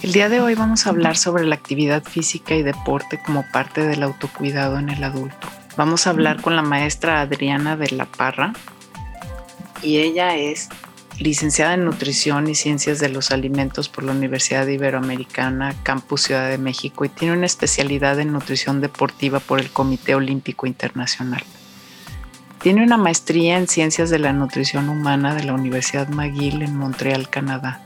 El día de hoy vamos a hablar sobre la actividad física y deporte como parte del autocuidado en el adulto. Vamos a hablar con la maestra Adriana de la Parra y ella es licenciada en Nutrición y Ciencias de los Alimentos por la Universidad Iberoamericana Campus Ciudad de México y tiene una especialidad en nutrición deportiva por el Comité Olímpico Internacional. Tiene una maestría en Ciencias de la Nutrición Humana de la Universidad McGill en Montreal, Canadá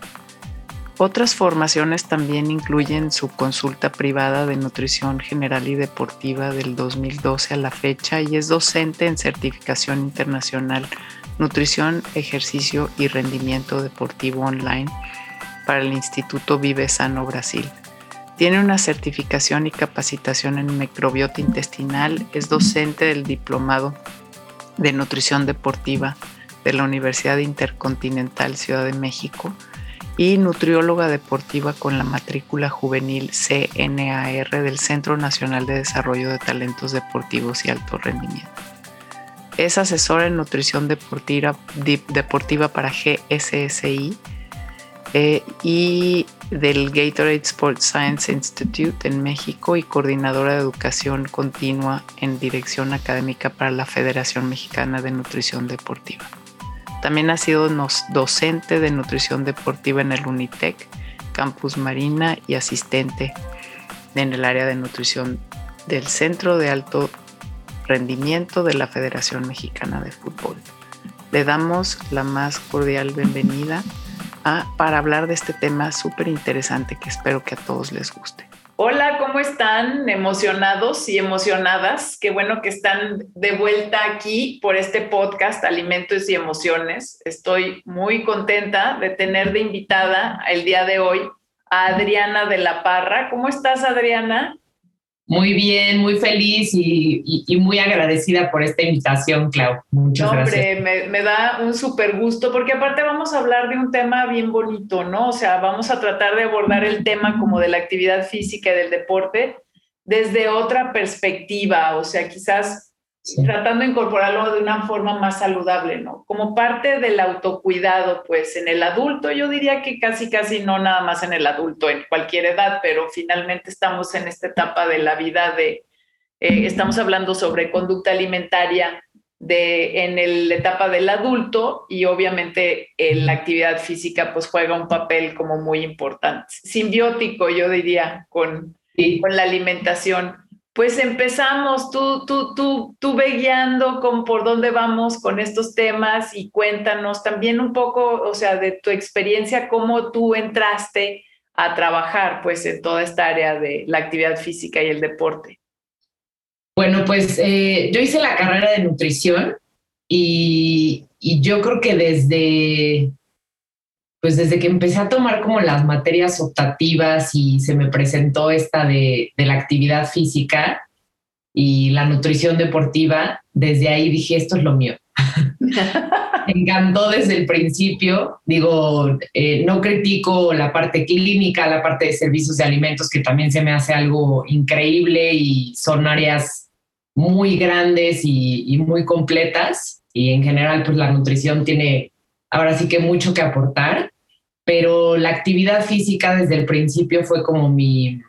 otras formaciones también incluyen su consulta privada de nutrición general y deportiva del 2012 a la fecha y es docente en certificación internacional Nutrición, Ejercicio y Rendimiento Deportivo Online para el Instituto Vive Sano Brasil. Tiene una certificación y capacitación en microbiota intestinal, es docente del Diplomado de Nutrición Deportiva de la Universidad Intercontinental Ciudad de México y nutrióloga deportiva con la matrícula juvenil CNAR del Centro Nacional de Desarrollo de Talentos Deportivos y Alto Rendimiento. Es asesora en nutrición deportiva, deportiva para GSSI eh, y del Gatorade Sports Science Institute en México y coordinadora de educación continua en dirección académica para la Federación Mexicana de Nutrición Deportiva. También ha sido docente de nutrición deportiva en el Unitec, Campus Marina y asistente en el área de nutrición del Centro de Alto Rendimiento de la Federación Mexicana de Fútbol. Le damos la más cordial bienvenida para hablar de este tema súper interesante que espero que a todos les guste. Hola, ¿cómo están? Emocionados y emocionadas. Qué bueno que están de vuelta aquí por este podcast Alimentos y Emociones. Estoy muy contenta de tener de invitada el día de hoy a Adriana de la Parra. ¿Cómo estás, Adriana? Muy bien, muy feliz y, muy agradecida por esta invitación, Clau. Muchas Hombre, Me, me, da un súper gusto porque aparte vamos a hablar de un tema bien bonito, ¿no? O sea, vamos a tratar de abordar el tema como de la actividad física y del deporte desde otra perspectiva, o sea, quizás tratando de incorporarlo de una forma más saludable, ¿no? Como parte del autocuidado, pues en el adulto, yo diría que casi, casi no nada más en el adulto, en cualquier edad, pero finalmente estamos en esta etapa de la vida de, eh, estamos hablando sobre conducta alimentaria de, en la etapa del adulto y obviamente eh, la actividad física pues juega un papel como muy importante, simbiótico, yo diría, con, con la alimentación. Pues empezamos, tú, tú, tú, tú ve guiando con por dónde vamos con estos temas y cuéntanos también un poco, o sea, de tu experiencia, cómo tú entraste a trabajar pues en toda esta área de la actividad física y el deporte. Bueno, pues eh, yo hice la carrera de nutrición y, y yo creo que desde pues desde que empecé a tomar como las materias optativas y se me presentó esta de, la actividad física y la nutrición deportiva, desde ahí dije, esto es lo mío. me encantó desde el principio. Digo, eh, no critico la parte clínica, la parte de servicios de alimentos, que también se me hace algo increíble y son áreas muy grandes y, y muy completas. Y en general, pues la nutrición tiene ahora sí que mucho que aportar pero la actividad física desde el principio fue como mi,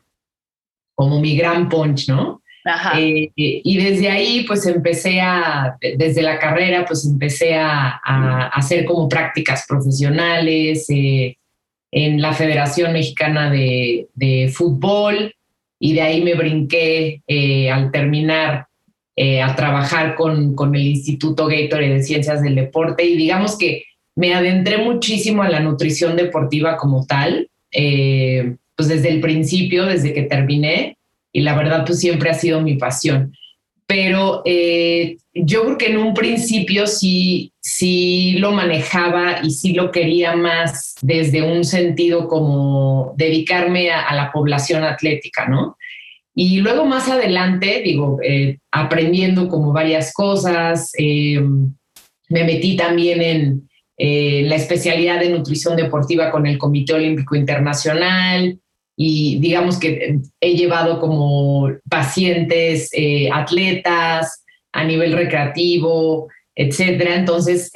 como mi gran punch, ¿no? Ajá. Eh, y desde ahí, pues empecé a, desde la carrera, pues empecé a, hacer como prácticas profesionales eh, en la Federación Mexicana de, Fútbol y de ahí me brinqué eh, al terminar a trabajar con, con el Instituto Gatorade de Ciencias del Deporte y digamos que me adentré muchísimo a la nutrición deportiva como tal, eh, pues desde el principio, desde que terminé, y la verdad pues siempre ha sido mi pasión. Pero eh, yo creo que en un principio sí, sí lo manejaba y sí lo quería más desde un sentido como dedicarme a, la población atlética, ¿no? Y luego más adelante, digo, eh, aprendiendo como varias cosas, me metí también en eh, la especialidad de nutrición deportiva con el Comité Olímpico Internacional y digamos que he llevado como pacientes, atletas a nivel recreativo, etcétera. Entonces,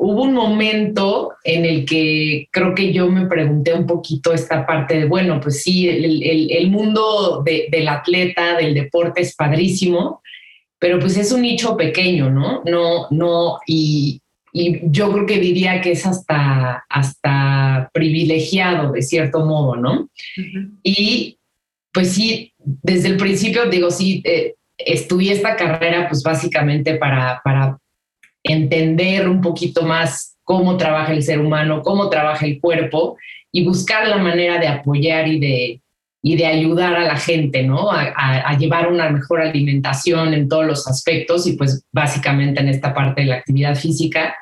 hubo un momento en el que creo que yo me pregunté un poquito esta parte de, bueno, pues sí, el, mundo del atleta, del deporte es padrísimo, pero pues es un nicho pequeño, ¿no? No, no, y, yo creo que diría que es hasta, hasta privilegiado de cierto modo, ¿no? Y pues sí, desde el principio digo, sí, eh, estudié esta carrera pues básicamente para, para entender un poquito más cómo trabaja el ser humano, cómo trabaja el cuerpo y buscar la manera de apoyar y de, y de ayudar a la gente, ¿no? A, llevar una mejor alimentación en todos los aspectos y pues básicamente en esta parte de la actividad física.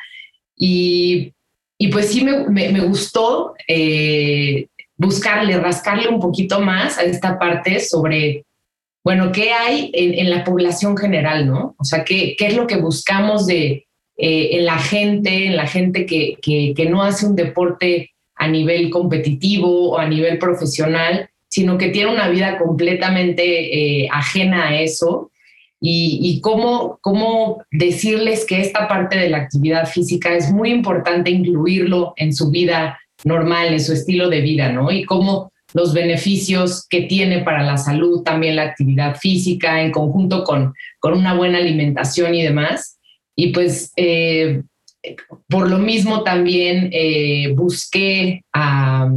Y, y pues sí me, gustó eh, buscarle, rascarle un poquito más a esta parte sobre, bueno, ¿qué hay en, la población general, ¿no? O sea, ¿qué, qué es lo que buscamos de, eh, en la gente, en la gente que, que, no hace un deporte a nivel competitivo o a nivel profesional, sino que tiene una vida completamente eh, ajena a eso. Y, cómo, cómo decirles que esta parte de la actividad física es muy importante incluirlo en su vida normal, en su estilo de vida, ¿no? Y cómo los beneficios que tiene para la salud también la actividad física en conjunto con, con una buena alimentación y demás. Y pues eh, por lo mismo también eh, busqué a,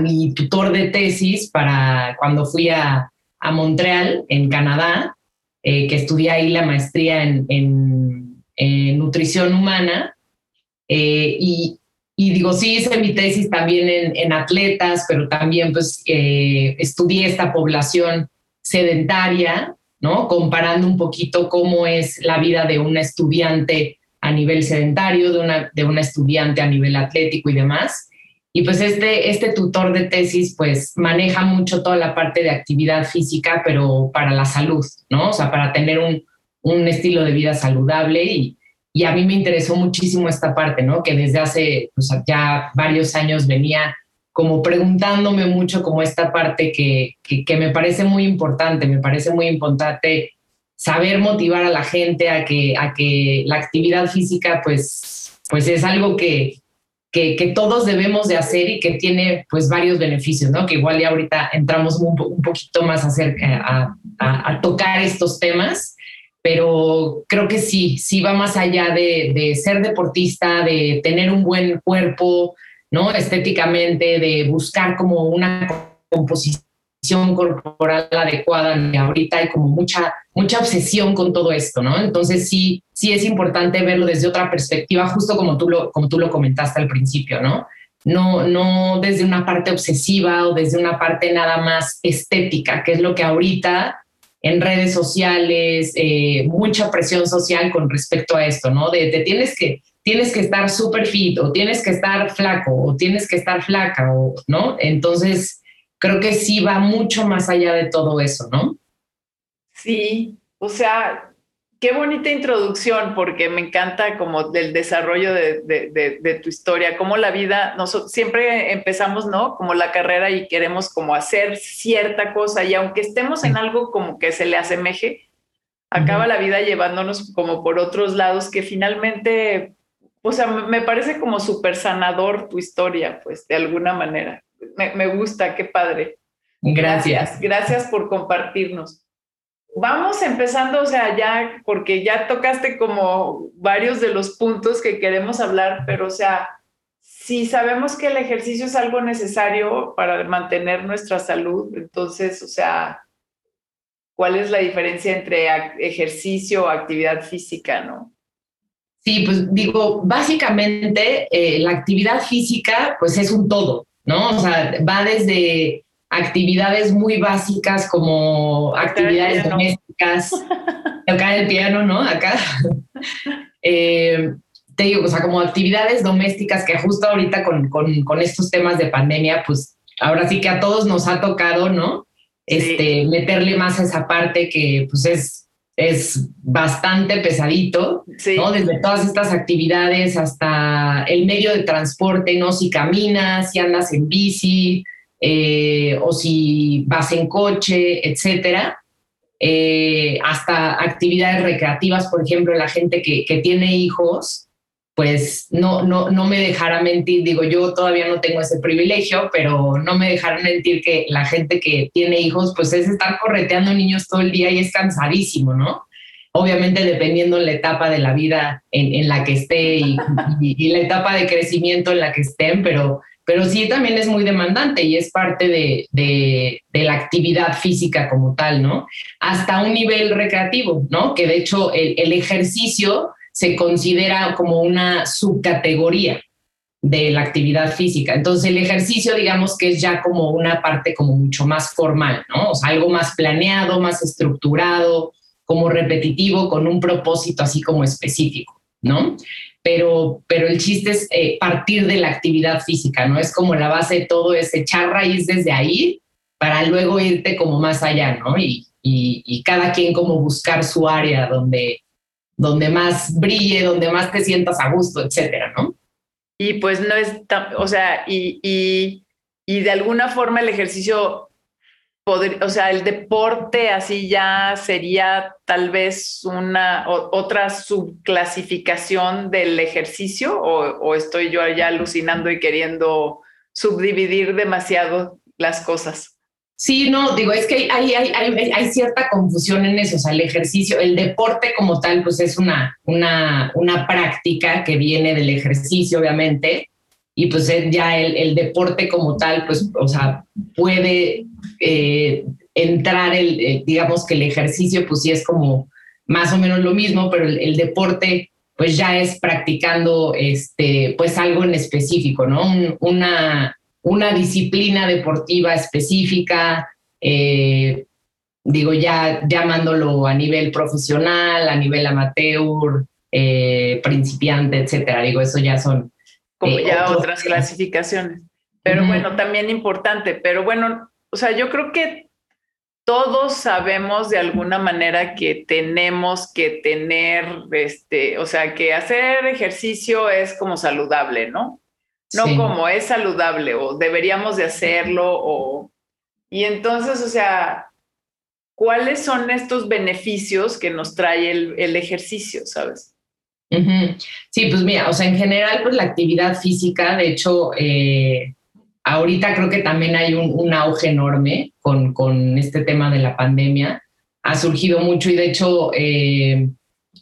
mi tutor de tesis para cuando fui a, Montreal, en Canadá, eh, que estudié ahí la maestría en, nutrición humana. y, digo, sí hice mi tesis también en, atletas, pero también pues estudié esta población sedentaria ¿no? Comparando un poquito cómo es la vida de un estudiante a nivel sedentario, de una, de una estudiante a nivel atlético y demás. Y pues este, este tutor de tesis pues maneja mucho toda la parte de actividad física, pero para la salud, ¿no? O sea, para tener un, un estilo de vida saludable y, y, a mí me interesó muchísimo esta parte, ¿no? Que desde hace pues, ya varios años venía como preguntándome mucho como esta parte que, que, me parece muy importante, me parece muy importante saber motivar a la gente a que, a que la actividad física pues, pues es algo que, que, todos debemos de hacer y que tiene pues varios beneficios, ¿no? Que igual ya ahorita entramos un, poquito más a, hacer, a, a, a, tocar estos temas, pero creo que sí, sí va más allá de, de ser deportista, de tener un buen cuerpo, ¿no? Estéticamente, de buscar como una composición corporal adecuada. Ahorita hay como mucha, mucha obsesión con todo esto, ¿no? Entonces sí, sí es importante verlo desde otra perspectiva, justo como tú lo, como tú lo comentaste al principio, ¿no? No, no desde una parte obsesiva o desde una parte nada más estética, que es lo que ahorita en redes sociales, eh, mucha presión social con respecto a esto, ¿no? De te tienes que, tienes que estar súper fit o tienes que estar flaco o tienes que estar flaca, o, ¿no? Entonces, creo que sí va mucho más allá de todo eso, ¿no? Sí, o sea, qué bonita introducción, porque me encanta como del desarrollo de, de, tu historia, cómo la vida, nosotros siempre empezamos, ¿no? Como la carrera y queremos como hacer cierta cosa y aunque estemos en algo como que se le asemeje, acaba la vida llevándonos como por otros lados que finalmente o sea, me parece como súper sanador tu historia, pues, de alguna manera. Me, gusta, qué padre. Gracias. Gracias por compartirnos. Vamos empezando, o sea, ya, porque ya tocaste como varios de los puntos que queremos hablar, pero, o sea, si sabemos que el ejercicio es algo necesario para mantener nuestra salud, entonces, o sea, ¿cuál es la diferencia entre ejercicio o actividad física, no? Sí, pues digo, básicamente eh, la actividad física pues es un todo, ¿no? O sea, va desde actividades muy básicas como actividades domésticas, tocar el piano, ¿no? Acá. Eh, te digo, o sea, como actividades domésticas que justo ahorita con, con, con, estos temas de pandemia, pues ahora sí que a todos nos ha tocado, ¿no? este, meterle más a esa parte que pues es, es bastante pesadito, ¿no? Desde todas estas actividades hasta el medio de transporte, ¿no? Si caminas, si andas en bici, eh, o si vas en coche, etcétera. Eh, hasta actividades recreativas, por ejemplo, la gente que, que tiene hijos, pues no, no, no me dejará mentir, digo, yo todavía no tengo ese privilegio, pero no me dejará mentir que la gente que tiene hijos, pues es estar correteando niños todo el día y es cansadísimo, ¿no? Obviamente dependiendo la etapa de la vida en, la que esté y, la etapa de crecimiento en la que estén, pero, pero sí también es muy demandante y es parte de, de, la actividad física como tal, ¿no? Hasta un nivel recreativo, ¿no? Que de hecho el ejercicio se considera como una subcategoría de la actividad física. Entonces el ejercicio, digamos que es ya como una parte como mucho más formal, ¿no? O sea, algo más planeado, más estructurado, como repetitivo, con un propósito así como específico, ¿no? Pero, pero el chiste es eh, partir de la actividad física, ¿no? Es como la base de todo, es echar raíz desde ahí para luego irte como más allá, ¿no? Y, y, y cada quien como buscar su área donde, donde más brille, donde más te sientas a gusto, etcétera, ¿no? Y pues no es tan, o sea, y, y, y de alguna forma el ejercicio, poder, o sea, el deporte así ya sería tal vez una otra subclasificación del ejercicio o, o estoy yo ya alucinando y queriendo subdividir demasiado las cosas. Sí, no, digo, es que hay, cierta confusión en eso, o sea, el ejercicio, el deporte como tal, pues es una, una, una práctica que viene del ejercicio, obviamente, y pues ya el, deporte como tal, pues, o sea, puede eh, entrar el, digamos que el ejercicio, pues sí es como más o menos lo mismo, pero el, el deporte pues ya es practicando este, pues algo en específico, ¿no? una, una disciplina deportiva específica, eh, digo, ya llamándolo a nivel profesional, a nivel amateur, eh, principiante, etcétera. Digo, eso ya son. Como eh, ya otras clasificaciones. Pero bueno, también importante. Pero bueno, o sea, yo creo que todos sabemos de alguna manera que tenemos que tener, este, o sea, que hacer ejercicio es como saludable, ¿no? No como es saludable o deberíamos de hacerlo o... Y entonces, o sea, ¿cuáles son estos beneficios que nos trae el, ejercicio, sabes? Sí, pues mira, o sea, en general, pues la actividad física, de hecho, eh, ahorita creo que también hay un, auge enorme con, con, este tema de la pandemia. Ha surgido mucho y de hecho eh,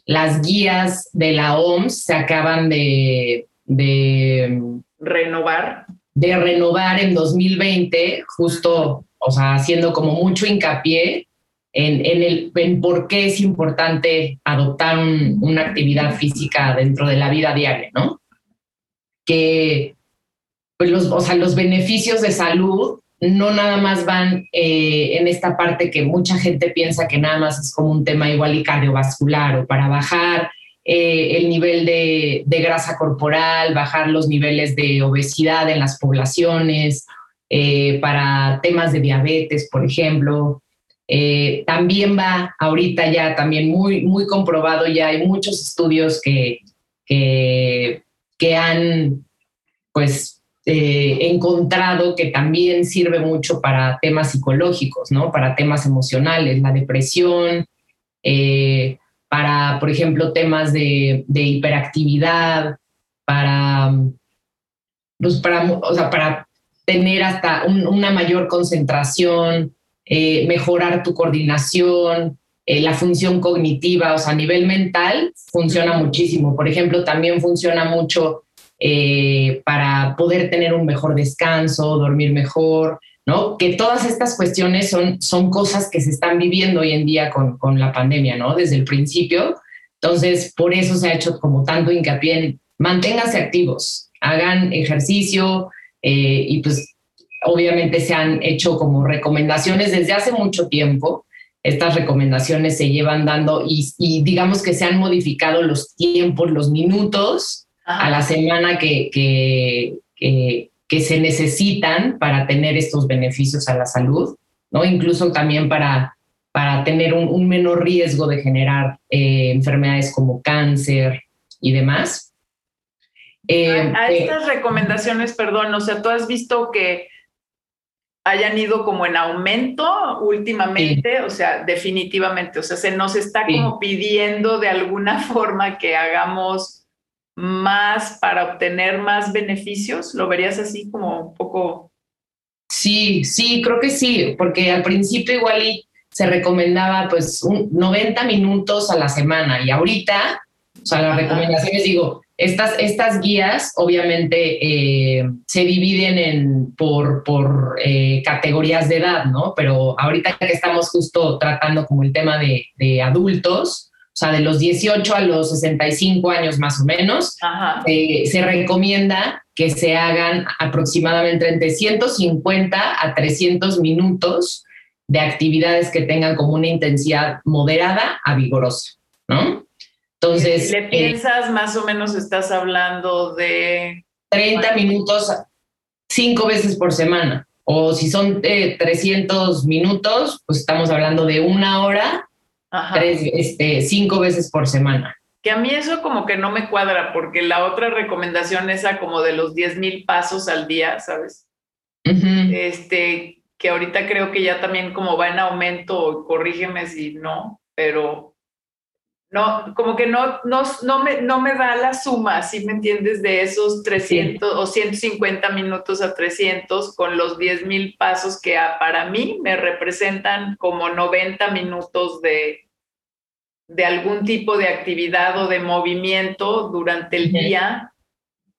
las guías de la OMS se acaban de, de renovar. De renovar en 2020, justo, o sea, haciendo como mucho hincapié en, en, el, en por qué es importante adoptar una actividad física dentro de la vida diaria, ¿no? Que, pues, los, o sea, los beneficios de salud no nada más van eh, en esta parte que mucha gente piensa que nada más es como un tema igual y cardiovascular o para bajar eh, el nivel de, grasa corporal, bajar los niveles de obesidad en las poblaciones, eh, para temas de diabetes, por ejemplo. Eh, también va ahorita ya también muy, muy comprobado, ya hay muchos estudios que, que, que han pues encontrado que también sirve mucho para temas psicológicos, ¿no? Para temas emocionales, la depresión, para, por ejemplo, temas de, hiperactividad, para, pues para, o sea, para tener hasta una mayor concentración, eh, mejorar tu coordinación, eh, la función cognitiva, o sea, a nivel mental funciona muchísimo. Por ejemplo, también funciona mucho eh, para poder tener un mejor descanso, dormir mejor, ¿no? Que todas estas cuestiones son, son cosas que se están viviendo hoy en día con, con la pandemia, ¿no? Desde el principio. Entonces, por eso se ha hecho como tanto hincapié en manténganse activos, hagan ejercicio eh, y pues obviamente se han hecho como recomendaciones desde hace mucho tiempo. Estas recomendaciones se llevan dando y, y digamos que se han modificado los tiempos, los minutos a la semana que, que, que, que se necesitan para tener estos beneficios a la salud. ¿no? Incluso también para, para tener un, menor riesgo de generar eh, enfermedades como cáncer y demás. Eh, a, estas recomendaciones, perdón, o sea, tú has visto que hayan ido como en aumento últimamente, o sea, definitivamente, o sea, se nos está como pidiendo de alguna forma que hagamos más para obtener más beneficios, ¿lo verías así como un poco? Sí, sí, creo que sí, porque al principio igual se recomendaba pues un 90 minutos a la semana y ahorita, o sea, las recomendaciones digo, estas, estas guías obviamente eh, se dividen en, por, por eh, categorías de edad, ¿no? Pero ahorita que estamos justo tratando como el tema de, de adultos, o sea, de los 18 a los 65 años más o menos, eh, se recomienda que se hagan aproximadamente entre 150 a 300 minutos de actividades que tengan como una intensidad moderada a vigorosa, ¿no? Entonces. Si le eh, piensas, más o menos estás hablando de. 30 minutos cinco veces por semana. O si son 300 eh, minutos, pues estamos hablando de una hora, Tres, este, cinco veces por semana. Que a mí eso como que no me cuadra, porque la otra recomendación esa como de los 10 mil pasos al día, ¿sabes? Este, que ahorita creo que ya también como va en aumento, corrígeme si no, pero no, como que no, no, no, me, no me da la suma, si me entiendes, de esos 300 o 150 minutos a 300 con los 10 mil pasos que para mí me representan como 90 minutos de, de algún tipo de actividad o de movimiento durante el día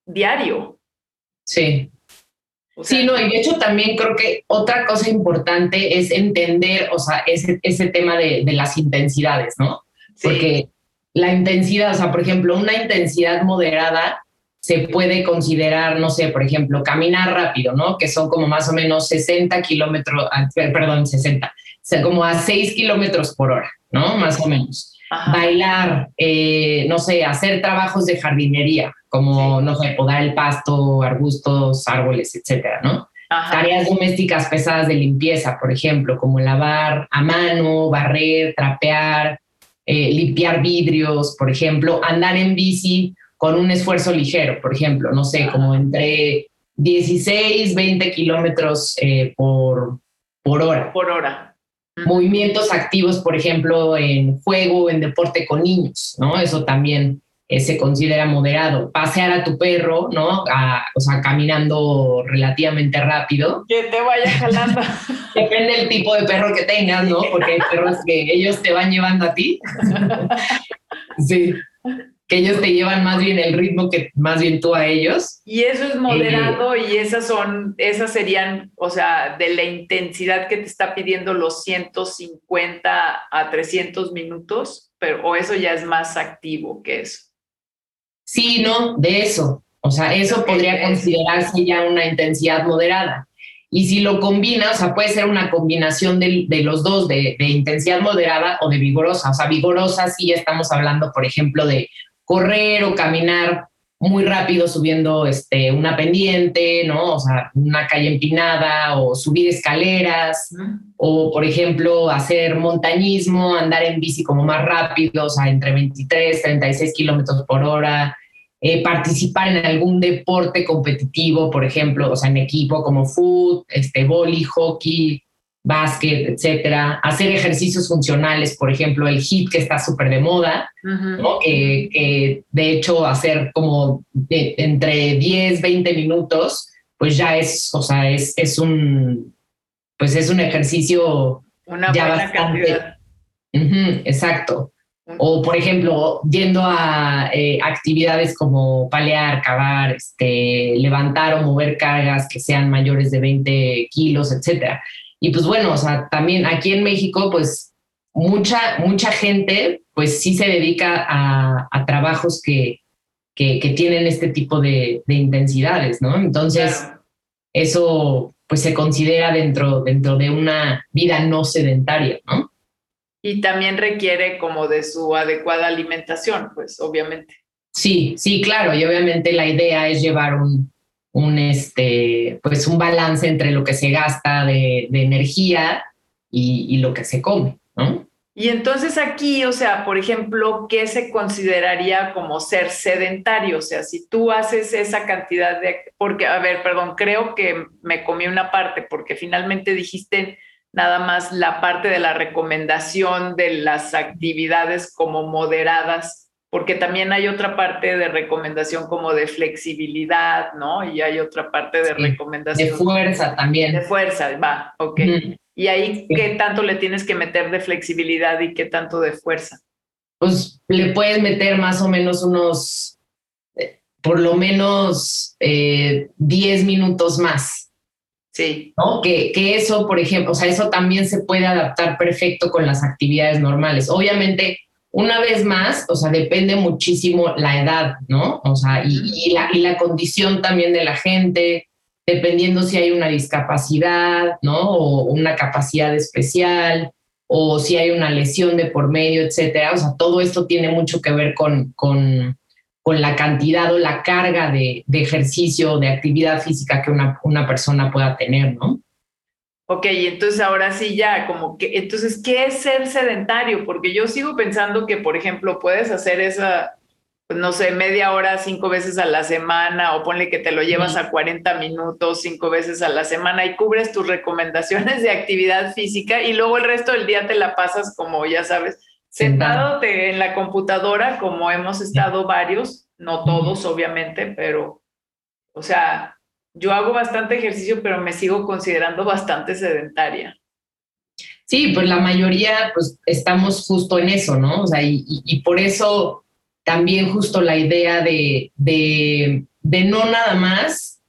diario. Sí. sí, no, y de hecho también creo que otra cosa importante es entender, o sea, ese, ese tema de, de las intensidades, ¿no? Porque la intensidad, o sea, por ejemplo, una intensidad moderada se puede considerar, no sé, por ejemplo, caminar rápido, ¿no? Que son como más o menos 60 kilómetros, ah, perdón, 60, o sea, como a 6 kilómetros por hora, ¿no? Más o menos. Bailar, eh, no sé, hacer trabajos de jardinería, como, no sé, podar el pasto, arbustos, árboles, etcétera, ¿no? Tareas domésticas pesadas de limpieza, por ejemplo, como lavar a mano, barrer, trapear, eh, limpiar vidrios, por ejemplo, andar en bici con un esfuerzo ligero, por ejemplo, no sé, como entre 16, 20 kilómetros eh, por, por hora. Por hora. Movimientos activos, por ejemplo, en juego, en deporte con niños, ¿no? Eso también eh, se considera moderado. Pasear a tu perro, ¿no? o sea, caminando relativamente rápido. Que te vaya jalando. Depende del tipo de perro que tengas, ¿no? Porque hay perros que ellos te van llevando a ti. sí. Que ellos te llevan más bien el ritmo que más bien tú a ellos. Y eso es moderado eh, y esas son, esas serían, o sea, de la intensidad que te está pidiendo los 150 a 300 minutos, pero o eso ya es más activo que eso. Sí, no, de eso. O sea, eso podría considerarse ya una intensidad moderada. Y si lo combina, o sea, puede ser una combinación de, los dos, de, intensidad moderada o de vigorosa. O sea, vigorosa sí estamos hablando, por ejemplo, de correr o caminar muy rápido subiendo este, una pendiente, ¿no? O sea, una calle empinada o subir escaleras o, por ejemplo, hacer montañismo, andar en bici como más rápido, o sea, entre 23, 36 kilómetros por hora, eh, participar en algún deporte competitivo, por ejemplo, o sea, en equipo como fútbol, este, boli, hockey, básquet, etcétera, hacer ejercicios funcionales, por ejemplo, el HIIT que está súper de moda, que, de hecho hacer como entre 10, 20 minutos, pues ya es, o sea, es, es un, pues es un ejercicio Una ya bastante. exacto. O, por ejemplo, yendo a eh, actividades como palear, cavar, este, levantar o mover cargas que sean mayores de 20 kilos, etcétera. Y pues bueno, o sea, también aquí en México, pues mucha, mucha gente, pues sí se dedica a, trabajos que, que, tienen este tipo de, intensidades, ¿no? Entonces, eso pues se considera dentro, dentro de una vida no sedentaria, ¿no? Y también requiere como de su adecuada alimentación, pues obviamente. Sí, sí, claro, y obviamente la idea es llevar un, un, este, pues un balance entre lo que se gasta de, energía y, lo que se come, ¿no? Y entonces aquí, o sea, por ejemplo, ¿qué se consideraría como ser sedentario? O sea, si tú haces esa cantidad de... Porque, a ver, perdón, creo que me comí una parte porque finalmente dijiste nada más la parte de la recomendación de las actividades como moderadas, porque también hay otra parte de recomendación como de flexibilidad, ¿no? Y hay otra parte de recomendación. De fuerza también. De fuerza, va, ok. Y ahí, ¿qué tanto le tienes que meter de flexibilidad y qué tanto de fuerza? Pues le puedes meter más o menos unos, eh, por lo menos 10 eh, minutos más. Sí. ¿no? Que, que, eso, por ejemplo, o sea, eso también se puede adaptar perfecto con las actividades normales. Obviamente, una vez más, o sea, depende muchísimo la edad, ¿no? O sea, y, la, y la condición también de la gente, dependiendo si hay una discapacidad, ¿no? O una capacidad especial, o si hay una lesión de por medio, etcétera. O sea, todo esto tiene mucho que ver con, con con la cantidad o la carga de, de ejercicio, de actividad física que una, una persona pueda tener, ¿no? Ok, entonces ahora sí ya, como que, entonces, ¿qué es ser sedentario? Porque yo sigo pensando que, por ejemplo, puedes hacer esa, pues no sé, media hora cinco veces a la semana o ponle que te lo llevas a 40 minutos cinco veces a la semana y cubres tus recomendaciones de actividad física y luego el resto del día te la pasas como, ya sabes, sentado. en la computadora, como hemos estado varios, no todos obviamente, pero, o sea, yo hago bastante ejercicio, pero me sigo considerando bastante sedentaria. Sí, pues la mayoría, pues estamos justo en eso, ¿no? O sea, y, por eso también justo la idea de, de, no nada más,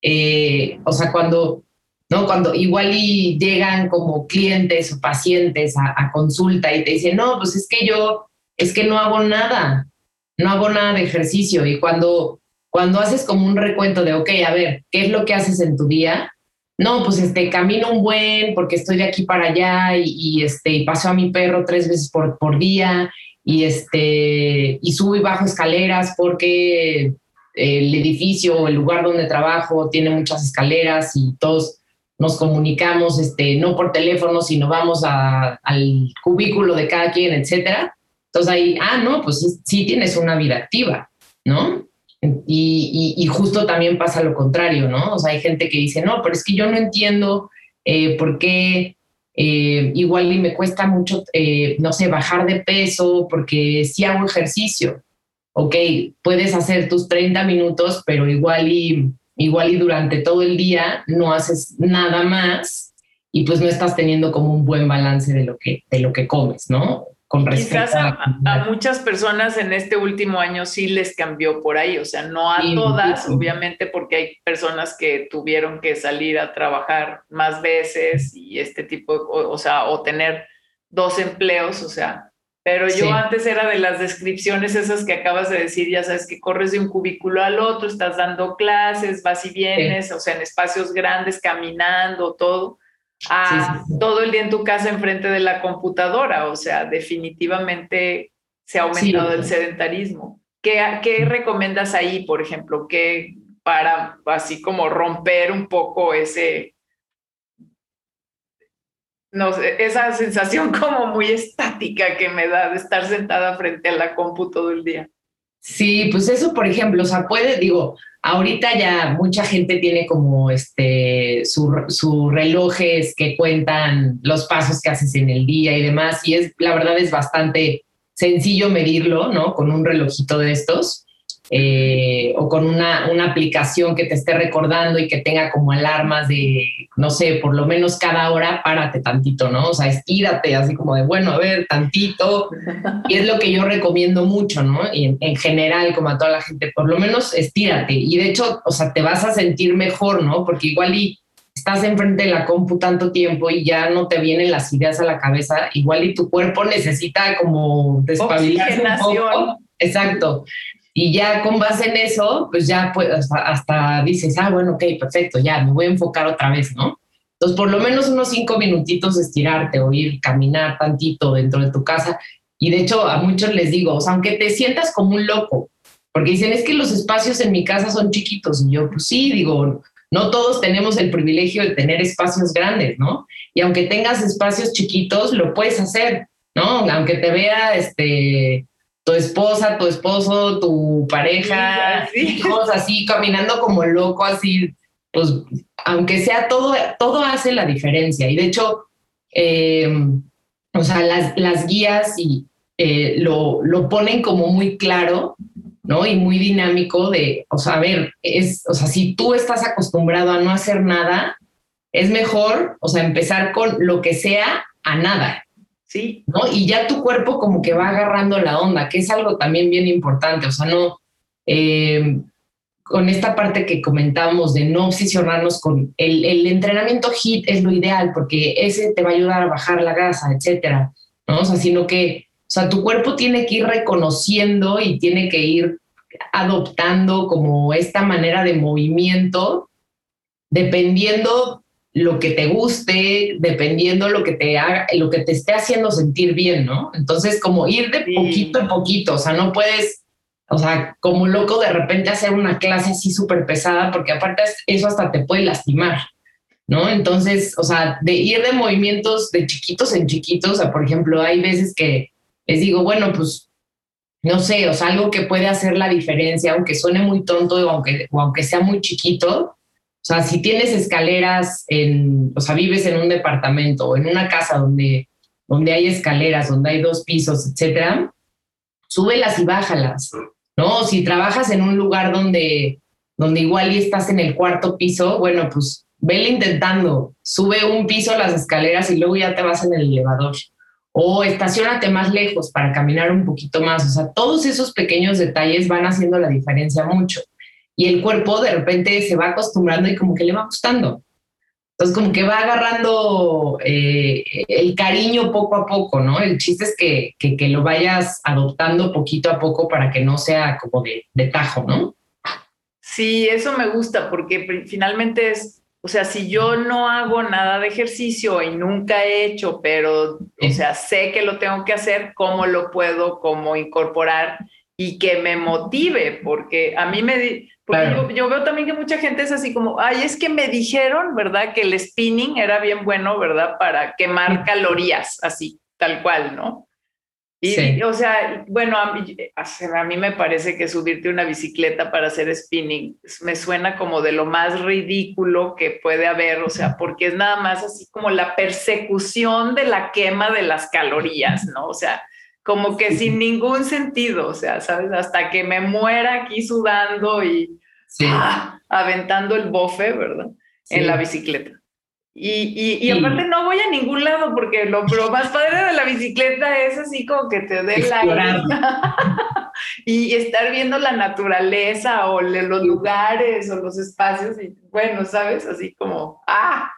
eh, o sea, cuando ¿no? Cuando igual y llegan como clientes o pacientes a, consulta y te dicen, no, pues es que yo, es que no hago nada, no hago nada de ejercicio. Y cuando, cuando haces como un recuento de, ok, a ver, ¿qué es lo que haces en tu día? No, pues este, camino un buen porque estoy de aquí para allá y, este, y paso a mi perro tres veces por, por día y, este, y subo y bajo escaleras porque el edificio o el lugar donde trabajo tiene muchas escaleras y todos nos comunicamos, este, no por teléfono, sino vamos al cubículo de cada quien, etcétera. Entonces ahí, ah, no, pues sí tienes una vida activa, ¿no? Y, justo también pasa lo contrario, ¿no? O sea, hay gente que dice, no, pero es que yo no entiendo eh, por qué eh, igual y me cuesta mucho, eh, no sé, bajar de peso porque sí hago ejercicio. Ok, puedes hacer tus 30 minutos, pero igual y igual y durante todo el día no haces nada más y pues no estás teniendo como un buen balance de lo que, de lo que comes, ¿no? Con Quizás a, a, muchas personas en este último año sí les cambió por ahí, o sea, no a todas, obviamente, porque hay personas que tuvieron que salir a trabajar más veces y este tipo, o, o sea, o tener dos empleos, o sea, pero yo antes era de las descripciones esas que acabas de decir, ya sabes que corres de un cubículo al otro, estás dando clases, vas y vienes, o sea, en espacios grandes, caminando, todo, a todo el día en tu casa enfrente de la computadora, o sea, definitivamente se ha aumentado el sedentarismo. ¿Qué, ¿Qué recomiendas ahí, por ejemplo, que para así como romper un poco ese, no sé, esa sensación como muy estática que me da de estar sentada frente a la compu todo el día. Sí, pues eso, por ejemplo, o sea, puede, digo, ahorita ya mucha gente tiene como este, sus relojes que cuentan los pasos que haces en el día y demás, y es, la verdad es bastante sencillo medirlo, ¿no? Con un relojito de estos. Eh, o con una, una, aplicación que te esté recordando y que tenga como alarmas de, no sé, por lo menos cada hora, párate tantito, ¿no? O sea, estírate, así como de, bueno, a ver, tantito. Y es lo que yo recomiendo mucho, ¿no? Y en, general, como a toda la gente, por lo menos estírate. Y de hecho, o sea, te vas a sentir mejor, ¿no? Porque igual y estás enfrente de la compu tanto tiempo y ya no te vienen las ideas a la cabeza, igual y tu cuerpo necesita como despabilarse un poco. Exacto. Y ya con base en eso, pues ya pues, hasta, dices, ah, bueno, ok, perfecto, ya me voy a enfocar otra vez, ¿no? Entonces, por lo menos unos cinco minutitos estirarte o ir caminar tantito dentro de tu casa. Y de hecho, a muchos les digo, o sea, aunque te sientas como un loco, porque dicen, es que los espacios en mi casa son chiquitos. Y yo, pues sí, digo, no todos tenemos el privilegio de tener espacios grandes, ¿no? Y aunque tengas espacios chiquitos, lo puedes hacer, ¿no? Aunque te vea este tu esposa, tu esposo, tu pareja, hijos así caminando como loco, así, pues aunque sea todo, todo hace la diferencia. Y de hecho, eh, o sea, las, las guías y, eh, lo, lo ponen como muy claro, ¿no? Y muy dinámico de, o sea, a ver, es, o sea, si tú estás acostumbrado a no hacer nada, es mejor, o sea, empezar con lo que sea a nada. Sí. ¿No? Y ya tu cuerpo como que va agarrando la onda, que es algo también bien importante, o sea, no, eh, con esta parte que comentábamos de no obsesionarnos con el, entrenamiento HIT es lo ideal porque ese te va a ayudar a bajar la grasa, etcétera, ¿no? O sea, sino que, o sea, tu cuerpo tiene que ir reconociendo y tiene que ir adoptando como esta manera de movimiento dependiendo lo que te guste, dependiendo lo que te haga, lo que te esté haciendo sentir bien, ¿no? Entonces, como ir de poquito a poquito, o sea, no puedes, o sea, como loco de repente hacer una clase así súper pesada, porque aparte eso hasta te puede lastimar, ¿no? Entonces, o sea, de ir de movimientos de chiquitos en chiquitos, o sea, por ejemplo, hay veces que les digo, bueno, pues no sé, o sea, algo que puede hacer la diferencia, aunque suene muy tonto o aunque, o aunque sea muy chiquito. O sea, si tienes escaleras, en, o sea, vives en un departamento o en una casa donde, donde hay escaleras, donde hay dos pisos, etcétera, súbelas y bájalas, ¿no? Si trabajas en un lugar donde, donde igual estás en el cuarto piso, bueno, pues vele intentando, sube un piso las escaleras y luego ya te vas en el elevador o estacionate más lejos para caminar un poquito más. O sea, todos esos pequeños detalles van haciendo la diferencia mucho. Y el cuerpo de repente se va acostumbrando y como que le va gustando. Entonces, como que va agarrando eh, el cariño poco a poco, ¿no? El chiste es que, que, lo vayas adoptando poquito a poco para que no sea como de, de tajo, ¿no? Sí, eso me gusta porque finalmente es o sea, si yo no hago nada de ejercicio y nunca he hecho, pero, o sea, sé que lo tengo que hacer, ¿cómo lo puedo como incorporar y que me motive? Porque a mí me... Porque yo, veo también que mucha gente es así como, ay, es que me dijeron, ¿verdad? Que el spinning era bien bueno, ¿verdad? Para quemar calorías, así, tal cual, ¿no? Y, o sea, bueno, a mí, a mí, me parece que subirte una bicicleta para hacer spinning me suena como de lo más ridículo que puede haber, o sea, porque es nada más así como la persecución de la quema de las calorías, ¿no? O sea, como que sin ningún sentido, o sea, ¿sabes? Hasta que me muera aquí sudando y ah, aventando el bofe, ¿verdad? En la bicicleta. Y, y, aparte no voy a ningún lado porque lo, más padre de la bicicleta es así como que te dé la y estar viendo la naturaleza o los lugares o los espacios y bueno, ¿sabes? Así como, ah,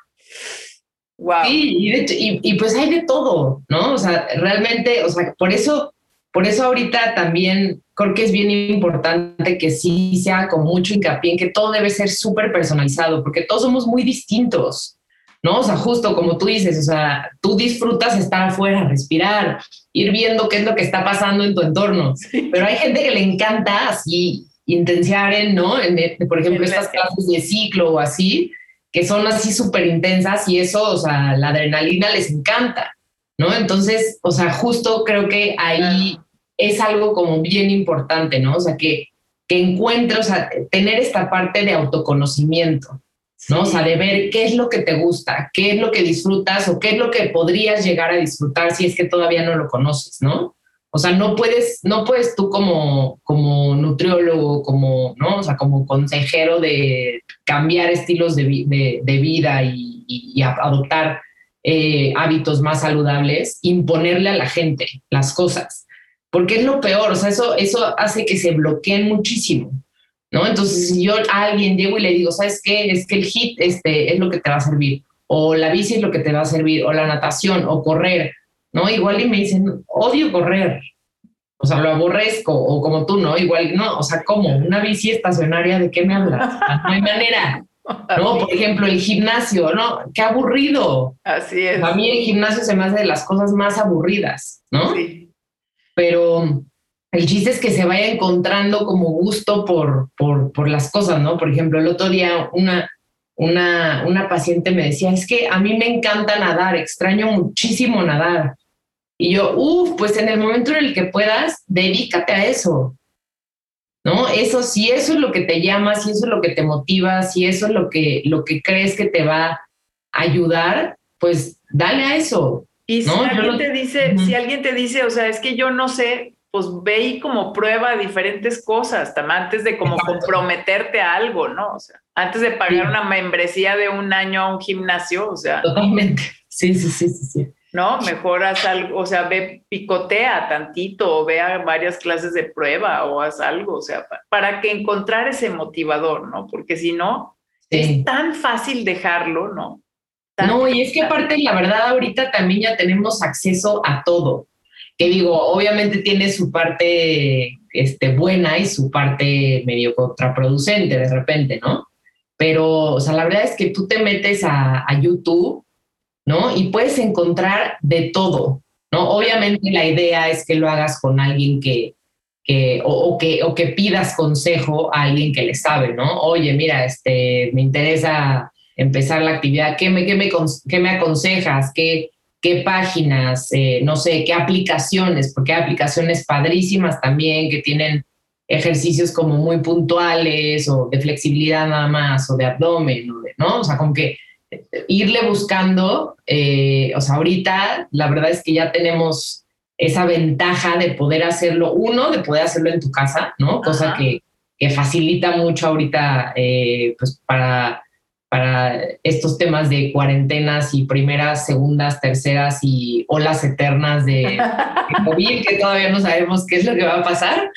wow. Sí, y, y, pues hay de todo, ¿no? O sea, realmente, o sea, por eso, por eso ahorita también creo que es bien importante que sí sea con mucho hincapié en que todo debe ser súper personalizado porque todos somos muy distintos. ¿no? O sea, justo como tú dices, o sea, tú disfrutas estar afuera, respirar, ir viendo qué es lo que está pasando en tu entorno. Pero hay gente que le encanta así intensiar en, ¿no? En, por ejemplo, estas clases de ciclo o así, que son así súper intensas y eso, o sea, la adrenalina les encanta, ¿no? Entonces, o sea, justo creo que ahí es algo como bien importante, ¿no? O sea, que, que encuentre, o sea, tener esta parte de autoconocimiento, ¿no? O sea, de ver qué es lo que te gusta, qué es lo que disfrutas o qué es lo que podrías llegar a disfrutar si es que todavía no lo conoces, ¿no? O sea, no puedes, no puedes tú como, como nutriólogo, como, ¿no? O sea, como consejero de cambiar estilos de, vida y, adoptar eh, hábitos más saludables, imponerle a la gente las cosas. Porque es lo peor, o sea, eso, eso hace que se bloqueen muchísimo. ¿no? Entonces, si yo a alguien llego y le digo, ¿sabes qué? Es que el HIT este, es lo que te va a servir, o la bici es lo que te va a servir, o la natación, o correr, ¿no? Igual y me dicen, odio correr, o sea, lo aborrezco, o como tú, ¿no? Igual, no, o sea, ¿cómo? Una bici estacionaria, ¿de qué me hablas? No hay manera. ¿no? Por ejemplo, el gimnasio, ¿no? Qué aburrido. Así es. A mí el gimnasio se me hace de las cosas más aburridas, ¿no? Sí. Pero, el chiste es que se vaya encontrando como gusto por, por, por, las cosas, ¿no? Por ejemplo, el otro día una, una, una paciente me decía, es que a mí me encanta nadar, extraño muchísimo nadar. Y yo, uff, pues en el momento en el que puedas, dedícate a eso. ¿No? Eso, si eso es lo que te llama, si eso es lo que te motiva, si eso es lo que, lo que crees que te va a ayudar, pues dale a eso. Y si alguien te dice, si alguien te dice, o sea, es que yo no sé, pues ve y como prueba diferentes cosas, antes de como comprometerte a algo, ¿no? O sea, antes de pagar una membresía de un año a un gimnasio, o sea. Totalmente. Sí, sí, sí, sí, sí. ¿No? Mejor haz algo, o sea, ve, picotea tantito, o vea varias clases de prueba, o haz algo, o sea, para que encontrar ese motivador, ¿no? Porque si no, es tan fácil dejarlo, ¿no? no, y es que aparte, la verdad, ahorita también ya tenemos acceso a todo. Que digo, obviamente tiene su parte este, buena y su parte medio contraproducente de repente, ¿no? Pero, o sea, la verdad es que tú te metes a, a YouTube ¿no? Y puedes encontrar de todo, ¿no? Obviamente la idea es que lo hagas con alguien que, que, o, que, o que pidas consejo a alguien que le sabe, ¿no? Oye, mira, este, me interesa empezar la actividad, ¿qué me, qué me, qué me aconsejas? ¿Qué, qué páginas? Eh, no sé, qué aplicaciones, porque hay aplicaciones padrísimas también que tienen ejercicios como muy puntuales o de flexibilidad nada más o de abdomen, ¿no? O sea, con que irle buscando, eh, o sea, ahorita la verdad es que ya tenemos esa ventaja de poder hacerlo, uno, de poder hacerlo en tu casa, ¿no? Cosa que, que, facilita mucho ahorita, eh, pues para, para estos temas de cuarentenas y primeras, segundas, terceras y olas eternas de, de COVID, que todavía no sabemos qué es lo que va a pasar.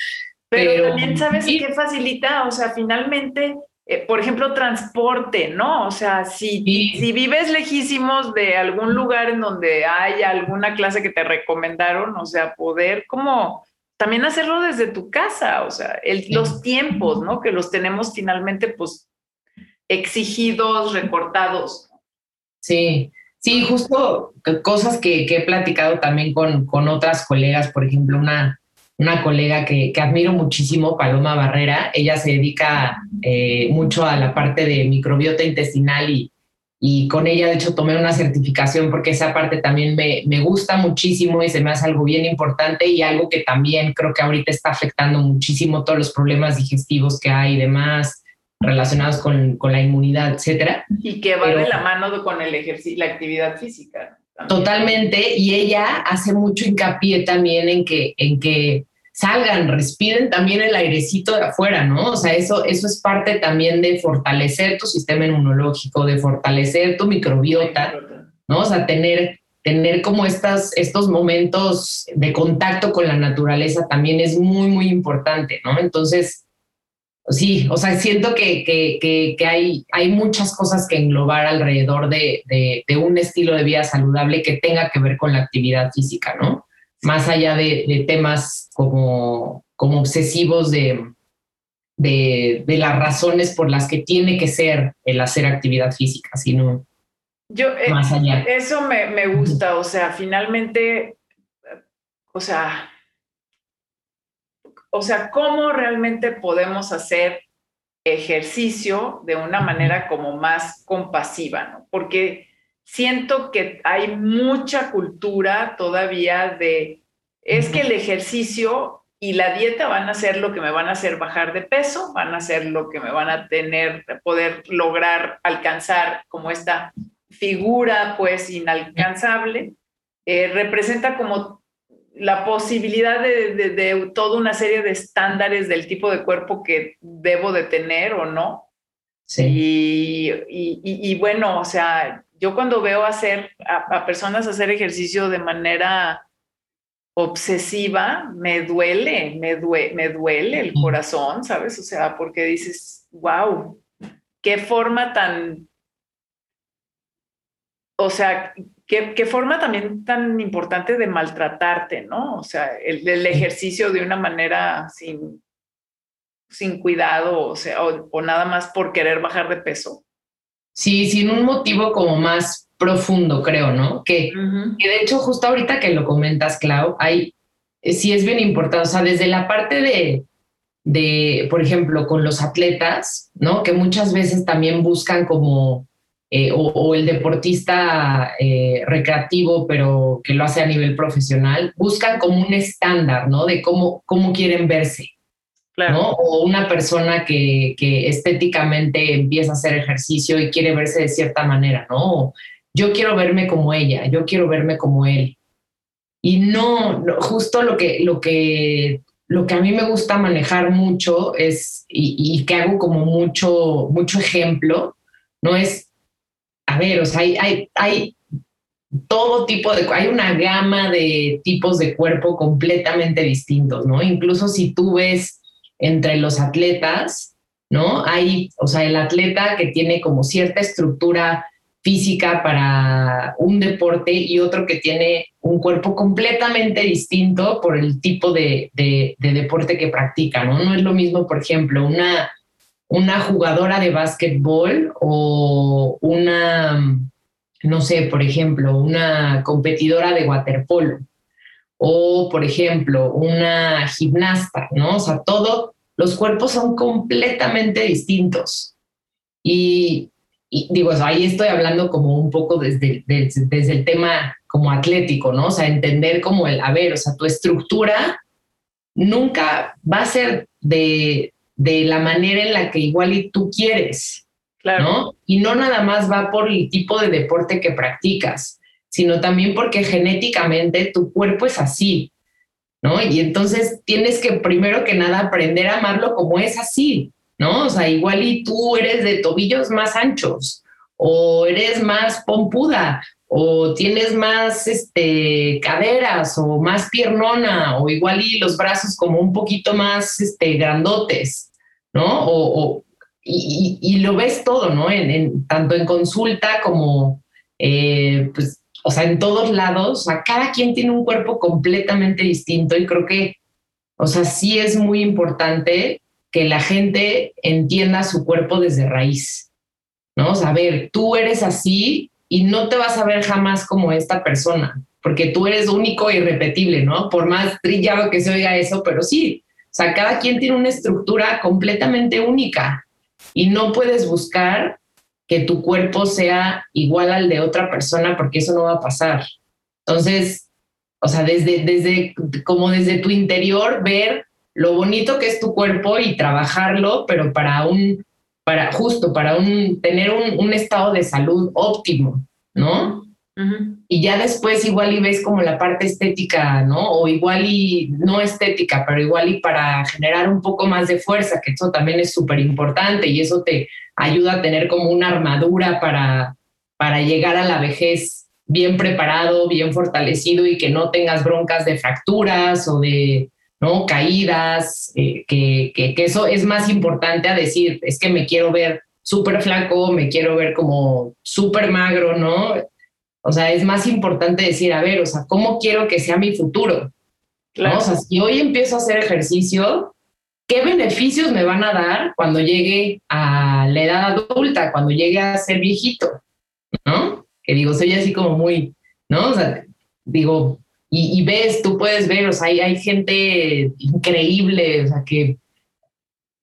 Pero, también sabes qué facilita, o sea, finalmente eh, por ejemplo, transporte, ¿no? O sea, si, si vives lejísimos de algún lugar en donde haya alguna clase que te recomendaron, o sea, poder como también hacerlo desde tu casa, o sea, los tiempos, ¿no? Que los tenemos finalmente, pues, exigidos, recortados. Sí, sí, justo cosas que, que he platicado también con, con otras colegas, por ejemplo, una, una colega que, admiro muchísimo, Paloma Barrera. Ella se dedica eh, mucho a la parte de microbiota intestinal y, y, con ella, de hecho, tomé una certificación porque esa parte también me, me, gusta muchísimo y se me hace algo bien importante y algo que también creo que ahorita está afectando muchísimo todos los problemas digestivos que hay y demás relacionados con, con la inmunidad, etcétera. Y que va de la mano con el ejercicio, la actividad física. Totalmente, y ella hace mucho hincapié también en que, en que salgan, respiren también el airecito de afuera, ¿no? O sea, eso, eso es parte también de fortalecer tu sistema inmunológico, de fortalecer tu microbiota, ¿no? O sea, tener, tener como estas, estos momentos de contacto con la naturaleza también es muy, muy importante, ¿no? Entonces, sí, o sea, siento que, que, que, hay, hay muchas cosas que englobar alrededor de, de, un estilo de vida saludable que tenga que ver con la actividad física, ¿no? Más allá de, temas como, como obsesivos de, de, las razones por las que tiene que ser el hacer actividad física, sino Yo, eh, más allá. Eso me, me gusta, o sea, finalmente, o sea, o sea, cómo realmente podemos hacer ejercicio de una manera como más compasiva, ¿no? Porque siento que hay mucha cultura todavía de, es que el ejercicio y la dieta van a ser lo que me van a hacer bajar de peso, van a ser lo que me van a tener, poder lograr alcanzar como esta figura pues inalcanzable, eh, representa como la posibilidad de, toda una serie de estándares del tipo de cuerpo que debo de tener o no. Sí. Y, bueno, o sea, yo cuando veo hacer a, personas hacer ejercicio de manera obsesiva, me duele, me, me duele el corazón, ¿sabes? O sea, porque dices, wow, qué forma tan, o sea, qué, forma también tan importante de maltratarte, ¿no? O sea, el, ejercicio de una manera sin, sin cuidado, o sea, o, nada más por querer bajar de peso. Sí, sin un motivo como más profundo, creo, ¿no? Que, que de hecho, justo ahorita que lo comentas, Clau, hay, eh, sí es bien importante, o sea, desde la parte de, de, por ejemplo, con los atletas, ¿no? Que muchas veces también buscan como, eh, o, el deportista eh, recreativo, pero que lo hace a nivel profesional, buscan como un estándar, ¿no? De cómo, cómo quieren verse. ¿no? O una persona que, que, estéticamente empieza a hacer ejercicio y quiere verse de cierta manera, ¿no? Yo quiero verme como ella, yo quiero verme como él. Y no, justo lo que, lo que lo que a mí me gusta manejar mucho es, y, que hago como mucho, mucho ejemplo, no es, ver, o sea, hay, todo tipo de, hay una gama de tipos de cuerpo completamente distintos, ¿no? Incluso si tú ves entre los atletas, ¿no? Hay, o sea, el atleta que tiene como cierta estructura física para un deporte y otro que tiene un cuerpo completamente distinto por el tipo de, deporte que practica, ¿no? No es lo mismo, por ejemplo, una, una jugadora de básquetbol o una, no sé, por ejemplo, una competidora de waterpolo o, por ejemplo, una gimnasta, ¿no? O sea, todo, los cuerpos son completamente distintos. Y, digo, ahí estoy hablando como un poco desde, desde, el tema como atlético, ¿no? O sea, entender como el, a ver, o sea, tu estructura nunca va a ser de, de la manera en la que igual y tú quieres, claro. ¿no? Y no nada más va por el tipo de deporte que practicas, sino también porque genéticamente tu cuerpo es así, ¿no? Y entonces tienes que primero que nada aprender a amarlo como es así, ¿no? O sea, igual y tú eres de tobillos más anchos o eres más pompuda o tienes más este, caderas o más piernona o igual y los brazos como un poquito más este, grandotes, ¿no? O, y, lo ves todo, ¿no? En, tanto en consulta como, eh, pues, o sea, en todos lados, o sea, cada quien tiene un cuerpo completamente distinto y creo que, o sea, sí es muy importante que la gente entienda su cuerpo desde raíz, ¿no? O sea, a ver, tú eres así y no te vas a ver jamás como esta persona, porque tú eres único e irrepetible, ¿no? Por más trillado que se oiga eso, pero sí, o sea, cada quien tiene una estructura completamente única y no puedes buscar que tu cuerpo sea igual al de otra persona porque eso no va a pasar. Entonces, o sea, desde, desde, como desde tu interior, ver lo bonito que es tu cuerpo y trabajarlo, pero para un, para justo, para un, tener un, estado de salud óptimo, ¿no? Y ya después igual y ves como la parte estética, ¿no? O igual y no estética, pero igual y para generar un poco más de fuerza, que eso también es súper importante y eso te ayuda a tener como una armadura para, para llegar a la vejez bien preparado, bien fortalecido y que no tengas broncas de fracturas o de, ¿no? Caídas, eh, que, que, eso es más importante a decir, es que me quiero ver súper flaco, me quiero ver como súper magro, ¿no? O sea, es más importante decir, a ver, o sea, ¿cómo quiero que sea mi futuro? O sea, si hoy empiezo a hacer ejercicio, ¿qué beneficios me van a dar cuando llegue a la edad adulta, cuando llegue a ser viejito? ¿No? Que digo, soy así como muy, ¿no? O sea, digo, y, ves, tú puedes ver, o sea, hay, hay gente increíble, o sea, que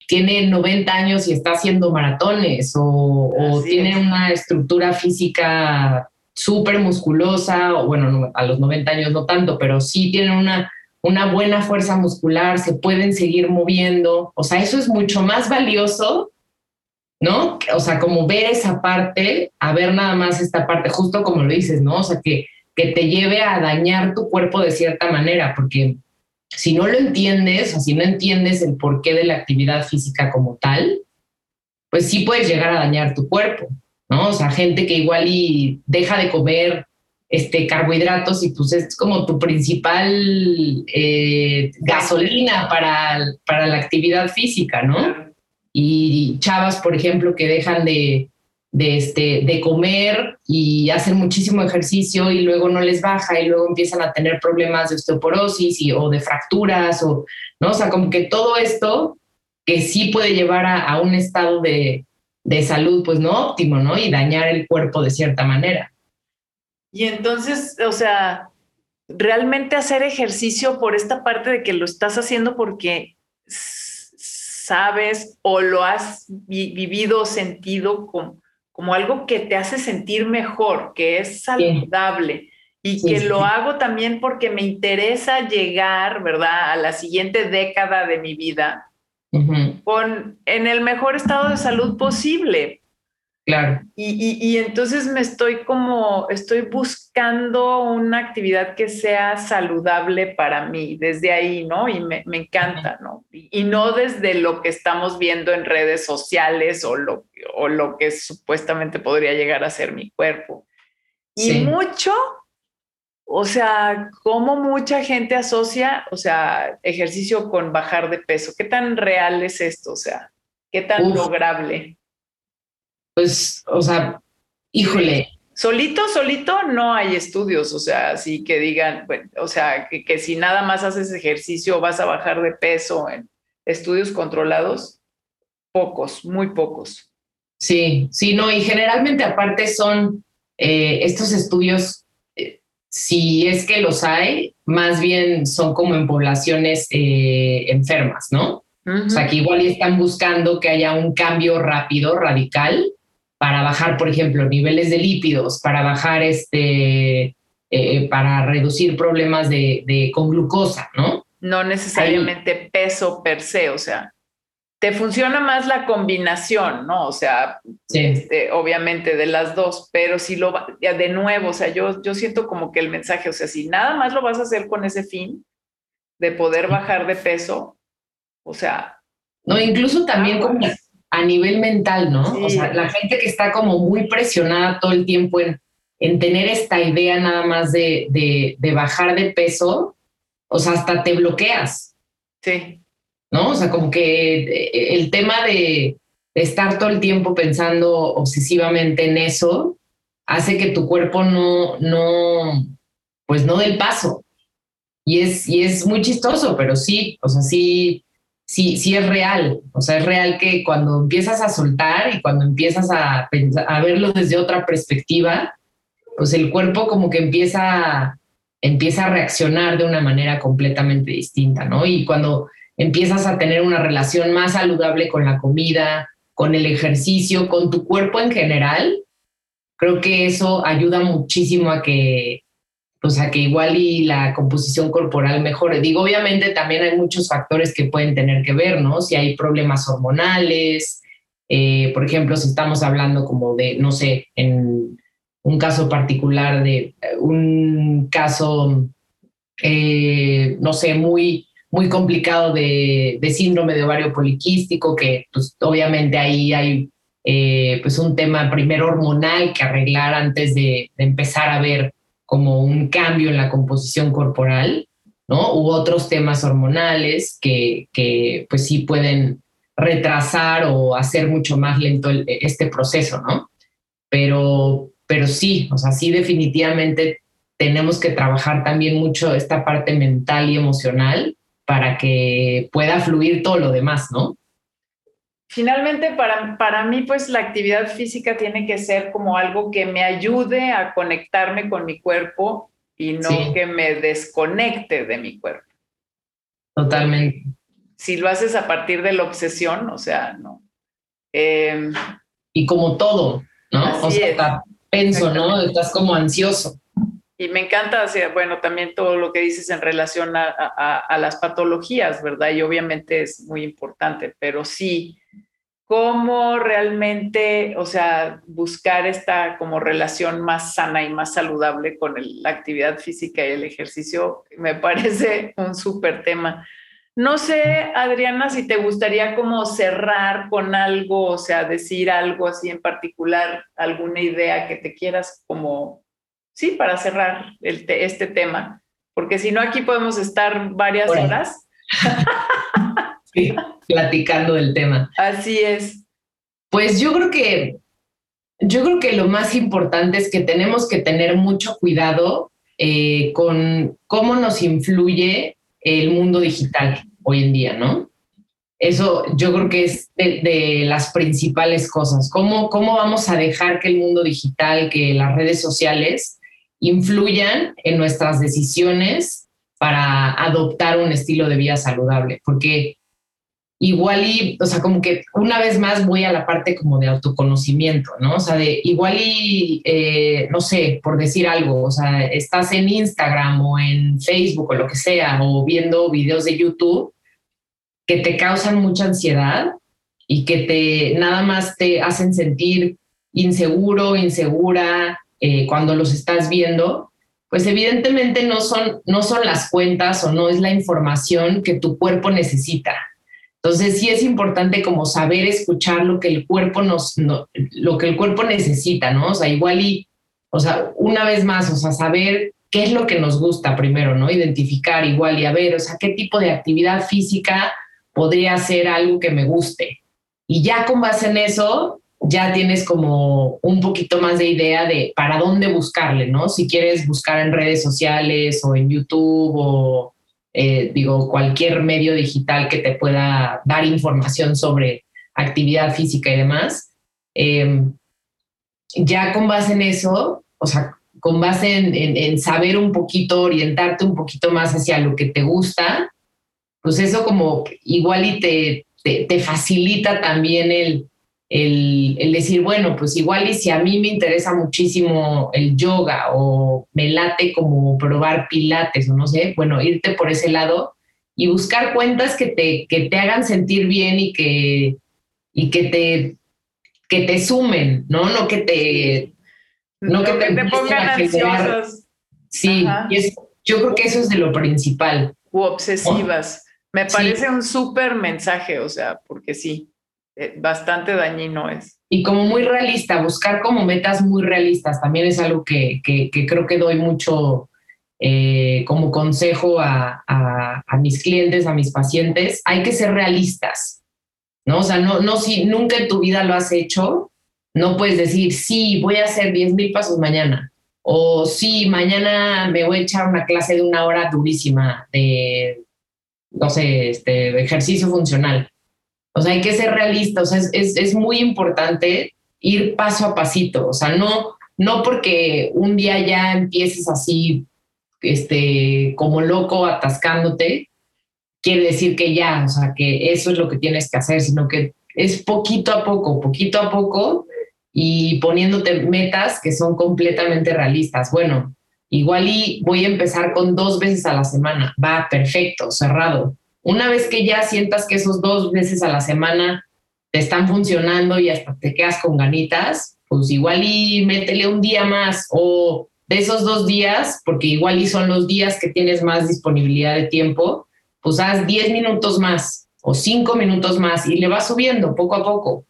tiene 90 años y está haciendo maratones o, o tiene una estructura física súper musculosa, o bueno, a los 90 años no tanto, pero sí tienen una, una buena fuerza muscular, se pueden seguir moviendo, o sea, eso es mucho más valioso, ¿no? O sea, como ver esa parte, a ver nada más esta parte, justo como lo dices, ¿no? O sea, que que te lleve a dañar tu cuerpo de cierta manera, porque si no lo entiendes o si no entiendes el porqué de la actividad física como tal, pues sí puedes llegar a dañar tu cuerpo, ¿no? O sea, gente que igual y deja de comer este, carbohidratos y pues es como tu principal eh, gasolina para, para la actividad física, ¿no? Y chavas, por ejemplo, que dejan de, de, este, de comer y hacer muchísimo ejercicio y luego no les baja y luego empiezan a tener problemas de osteoporosis y, o de fracturas o, ¿no? O sea, como que todo esto que sí puede llevar a, un estado de, de, salud pues no óptimo, ¿no? Y dañar el cuerpo de cierta manera. Y entonces, o sea, realmente hacer ejercicio por esta parte de que lo estás haciendo porque sabes o lo has vivido o sentido como, como algo que te hace sentir mejor, que es saludable. Y que lo hago también porque me interesa llegar, ¿verdad?, a la siguiente década de mi vida con, en el mejor estado de salud posible. Claro. Y, entonces me estoy como, estoy buscando una actividad que sea saludable para mí, desde ahí, ¿no? Y me, encanta, ¿no? Y, no desde lo que estamos viendo en redes sociales o lo, o lo que supuestamente podría llegar a ser mi cuerpo. Y mucho, o sea, como mucha gente asocia, o sea, ejercicio con bajar de peso. ¿Qué tan real es esto? O sea, ¿qué tan lograble? Pues, o sea, híjole. Solito, solito no hay estudios, o sea, así que digan, bueno, o sea, que, si nada más haces ejercicio vas a bajar de peso en estudios controlados, pocos, muy pocos. Sí, sí, no, y generalmente aparte son eh, estos estudios, eh, si es que los hay, más bien son como en poblaciones eh, enfermas, ¿no? O sea, que igual están buscando que haya un cambio rápido, radical, para bajar, por ejemplo, niveles de lípidos, para bajar este, eh, para reducir problemas de, con glucosa, ¿no? No necesariamente peso per se, o sea, te funciona más la combinación, ¿no? O sea, este, obviamente de las dos, pero si lo de nuevo, o sea, yo, yo siento como que el mensaje, o sea, si nada más lo vas a hacer con ese fin de poder bajar de peso, o sea. No, incluso también como a nivel mental, ¿no? O sea, la gente que está como muy presionada todo el tiempo en, en tener esta idea nada más de, de, bajar de peso, o sea, hasta te bloqueas. Sí. ¿No? O sea, como que eh, el tema de, estar todo el tiempo pensando obsesivamente en eso hace que tu cuerpo no, no, pues no dé el paso. Y es, y es muy chistoso, pero sí, o sea, sí, sí, sí es real. O sea, es real que cuando empiezas a soltar y cuando empiezas a, verlo desde otra perspectiva, pues el cuerpo como que empieza, empieza a reaccionar de una manera completamente distinta, ¿no? Y cuando empiezas a tener una relación más saludable con la comida, con el ejercicio, con tu cuerpo en general, creo que eso ayuda muchísimo a que o sea, que igual y la composición corporal mejore. Digo, obviamente también hay muchos factores que pueden tener que ver, ¿no? Si hay problemas hormonales, eh, por ejemplo, si estamos hablando como de, no sé, en un caso particular de eh, un caso, eh, no sé, muy, muy complicado de, síndrome de ovario poliquístico, que pues obviamente ahí hay pues un tema primero hormonal que arreglar antes de, de empezar a ver como un cambio en la composición corporal, ¿no? U otros temas hormonales que, que pues sí pueden retrasar o hacer mucho más lento este proceso, ¿no? Pero, pero sí, o sea, sí definitivamente tenemos que trabajar también mucho esta parte mental y emocional para que pueda fluir todo lo demás, ¿no? Finalmente, para, para mí, pues la actividad física tiene que ser como algo que me ayude a conectarme con mi cuerpo y no que me desconecte de mi cuerpo. Totalmente. Si lo haces a partir de la obsesión, o sea, no. Em, y como todo, ¿no? O sea, penso, ¿no? Estás como ansioso. Y me encanta, bueno, también todo lo que dices en relación a, a, las patologías, ¿verdad? Y obviamente es muy importante, pero sí, cómo realmente, o sea, buscar esta como relación más sana y más saludable con la actividad física y el ejercicio, me parece un súper tema. No sé, Adriana, si te gustaría como cerrar con algo, o sea, decir algo así en particular, alguna idea que te quieras como, sí, para cerrar este tema, porque si no, aquí podemos estar varias horas. platicando del tema. Así es. Pues yo creo que yo creo que lo más importante es que tenemos que tener mucho cuidado eh, con cómo nos influye el mundo digital hoy en día, ¿no? Eso yo creo que es de, las principales cosas. ¿Cómo, ¿Cómo vamos a dejar que el mundo digital, que las redes sociales influyan en nuestras decisiones para adoptar un estilo de vida saludable? Porque igual y, o sea, como que una vez más voy a la parte como de autoconocimiento, ¿no? O sea, de igual y, eh, no sé, por decir algo, o sea, estás en Instagram o en Facebook o lo que sea, o viendo videos de YouTube que te causan mucha ansiedad y que te nada más te hacen sentir inseguro, insegura eh, cuando los estás viendo, pues evidentemente no son, no son las cuentas o no es la información que tu cuerpo necesita. Entonces sí es importante como saber escuchar lo que el cuerpo nos, lo que el cuerpo necesita, ¿no? O sea, igual y, o sea, una vez más, o sea, saber qué es lo que nos gusta primero, ¿no? Identificar igual y a ver, o sea, qué tipo de actividad física podría ser algo que me guste. Y ya con base en eso, ya tienes como un poquito más de idea de para dónde buscarle, ¿no? Si quieres buscar en redes sociales o en YouTube o eh, digo, cualquier medio digital que te pueda dar información sobre actividad física y demás. Em, ya con base en eso, o sea, con base en, saber un poquito, orientarte un poquito más hacia lo que te gusta, pues eso como igual y te, te facilita también el, el, decir, bueno, pues igual y si a mí me interesa muchísimo el yoga o me late como probar pilates o no sé, bueno, irte por ese lado y buscar cuentas que te, que te hagan sentir bien y que, y que te que te sumen, ¿no? No que te no, que, te, pongan ansiosas. Sí, yo creo que eso es de lo principal. U obsesivas. Me parece un súper mensaje, o sea, porque sí. Eh, bastante dañino es. Y como muy realista, buscar como metas muy realistas también es algo que, creo que doy mucho eh, como consejo a, mis clientes, a mis pacientes. Hay que ser realistas, ¿no? O sea, no, no si nunca en tu vida lo has hecho, no puedes decir, sí, voy a hacer 10 mil pasos mañana. O sí, mañana me voy a echar una clase de una hora durísima de, no sé, este, de ejercicio funcional o sea, hay que ser realistas, o sea, es, muy importante ir paso a pasito, o sea, no, no porque un día ya empieces así, este, como loco, atascándote, quiere decir que ya, o sea, que eso es lo que tienes que hacer, sino que es poquito a poco, poquito a poco y poniéndote metas que son completamente realistas. Bueno, igual y voy a empezar con dos veces a la semana. Va, perfecto, cerrado. Una vez que ya sientas que esos dos veces a la semana te están funcionando y hasta te quedas con ganitas, pues igual y métele un día más o de esos dos días, porque igual y son los días que tienes más disponibilidad de tiempo, pues haz 10 minutos más o 5 minutos más y le vas subiendo poco a poco.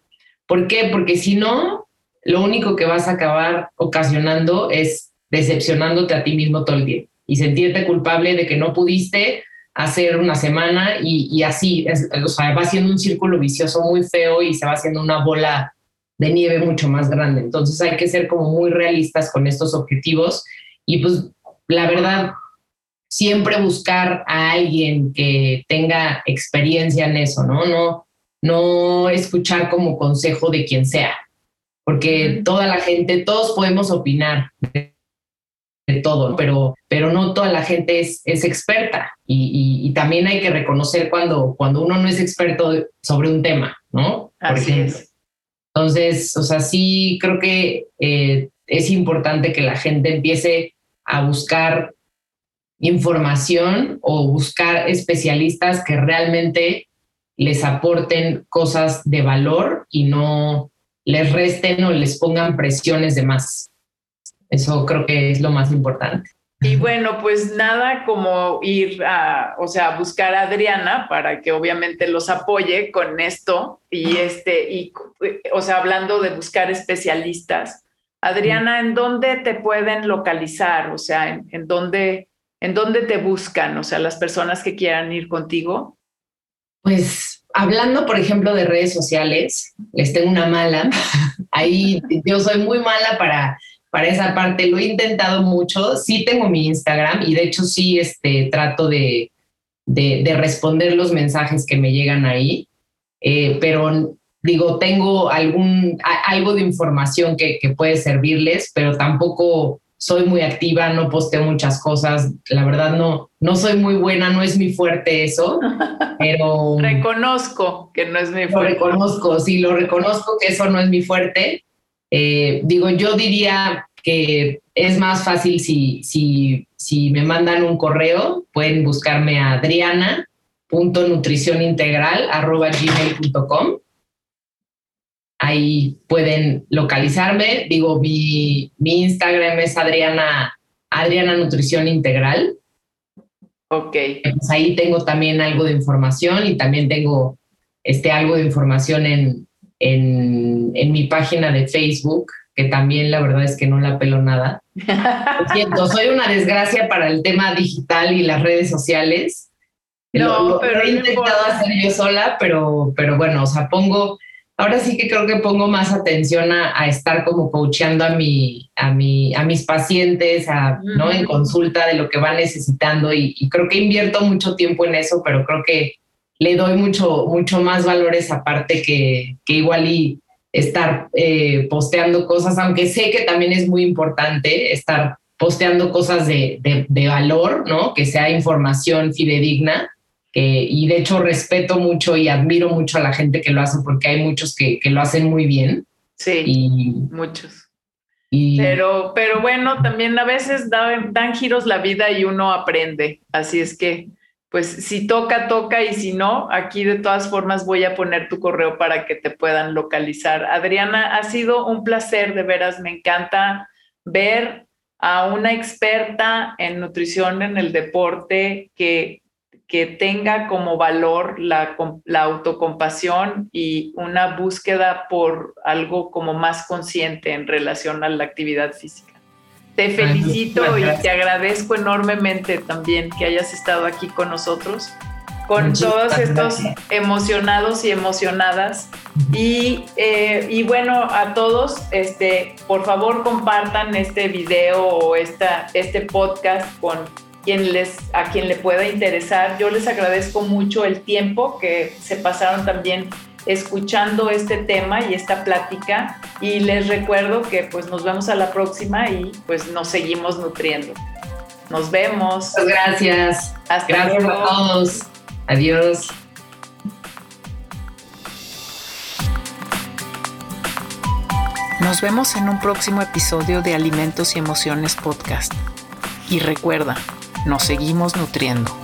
¿Por qué? Porque si no, lo único que vas a acabar ocasionando es decepcionándote a ti mismo todo el día y sentirte culpable de que no pudiste hacer una semana y, así, o sea, va haciendo un círculo vicioso muy feo y se va haciendo una bola de nieve mucho más grande. Entonces hay que ser como muy realistas con estos objetivos y pues la verdad, siempre buscar a alguien que tenga experiencia en eso, ¿no? No, no escuchar como consejo de quien sea, porque toda la gente, todos podemos opinar de todo, pero, pero no toda la gente es, es experta y, también hay que reconocer cuando, cuando uno no es experto sobre un tema, ¿no? Así es. Entonces, o sea, sí creo que eh, es importante que la gente empiece a buscar información o buscar especialistas que realmente les aporten cosas de valor y no les resten o les pongan presiones de más. Eso creo que es lo más importante. Y bueno, pues nada como ir a, o sea, buscar a Adriana para que obviamente los apoye con esto y este, y, o sea, hablando de buscar especialistas. Adriana, ¿en dónde te pueden localizar? O sea, ¿en, en dónde, en dónde te buscan? O sea, las personas que quieran ir contigo. Pues hablando, por ejemplo, de redes sociales, les tengo una mala. Ahí yo soy muy mala para para esa parte. Lo he intentado mucho. Sí tengo mi Instagram y de hecho sí este, trato de, de, responder los mensajes que me llegan ahí. Eh, pero digo, tengo algún, algo de información que, que, puede servirles, pero tampoco soy muy activa, no posteo muchas cosas, la verdad no, no soy muy buena, no es mi fuerte eso, pero... reconozco que no es mi fuerte. Lo reconozco, sí, lo reconozco que eso no es mi fuerte. Eh, digo, yo diría que es más fácil si, si, si me mandan un correo, pueden buscarme a adriana.nutricionintegral.gmail.com Ahí pueden localizarme. Digo, mi, mi Instagram es Adriana, Adriana Nutrición Integral. Ok. Pues ahí tengo también algo de información y también tengo este, algo de información en, en, en mi página de Facebook, que también la verdad es que no la pelo nada. Lo siento, soy una desgracia para el tema digital y las redes sociales. No, pero he intentado hacer yo sola, pero, pero bueno, o sea, pongo, ahora sí que creo que pongo más atención a, estar como coacheando a, mi, a, mi, a mis pacientes, a, ¿no? En consulta de lo que van necesitando y, creo que invierto mucho tiempo en eso, pero creo que le doy mucho, mucho más valor a esa parte que, que igual y estar eh, posteando cosas, aunque sé que también es muy importante estar posteando cosas de, de, valor, ¿no? Que sea información fidedigna, y de hecho respeto mucho y admiro mucho a la gente que lo hace porque hay muchos que, que lo hacen muy bien. Sí, y, muchos. Y, pero, pero bueno, también a veces dan giros la vida y uno aprende. Así es que, pues si toca, toca y si no, aquí de todas formas voy a poner tu correo para que te puedan localizar. Adriana, ha sido un placer, de veras, me encanta ver a una experta en nutrición en el deporte que que tenga como valor la, autocompasión y una búsqueda por algo como más consciente en relación a la actividad física. Te felicito y te agradezco enormemente también que hayas estado aquí con nosotros, con todos estos emocionados y emocionadas. Y, eh, y, bueno, a todos, este, por favor compartan este video o esta, este podcast con quien les, a quien le pueda interesar. Yo les agradezco mucho el tiempo que se pasaron también escuchando este tema y esta plática y les recuerdo que pues nos vemos a la próxima y pues nos seguimos nutriendo. Nos vemos. gracias. Hasta gracias luego. a todos. Adiós. Nos vemos en un próximo episodio de Alimentos y Emociones Podcast. Y recuerda, nos seguimos nutriendo.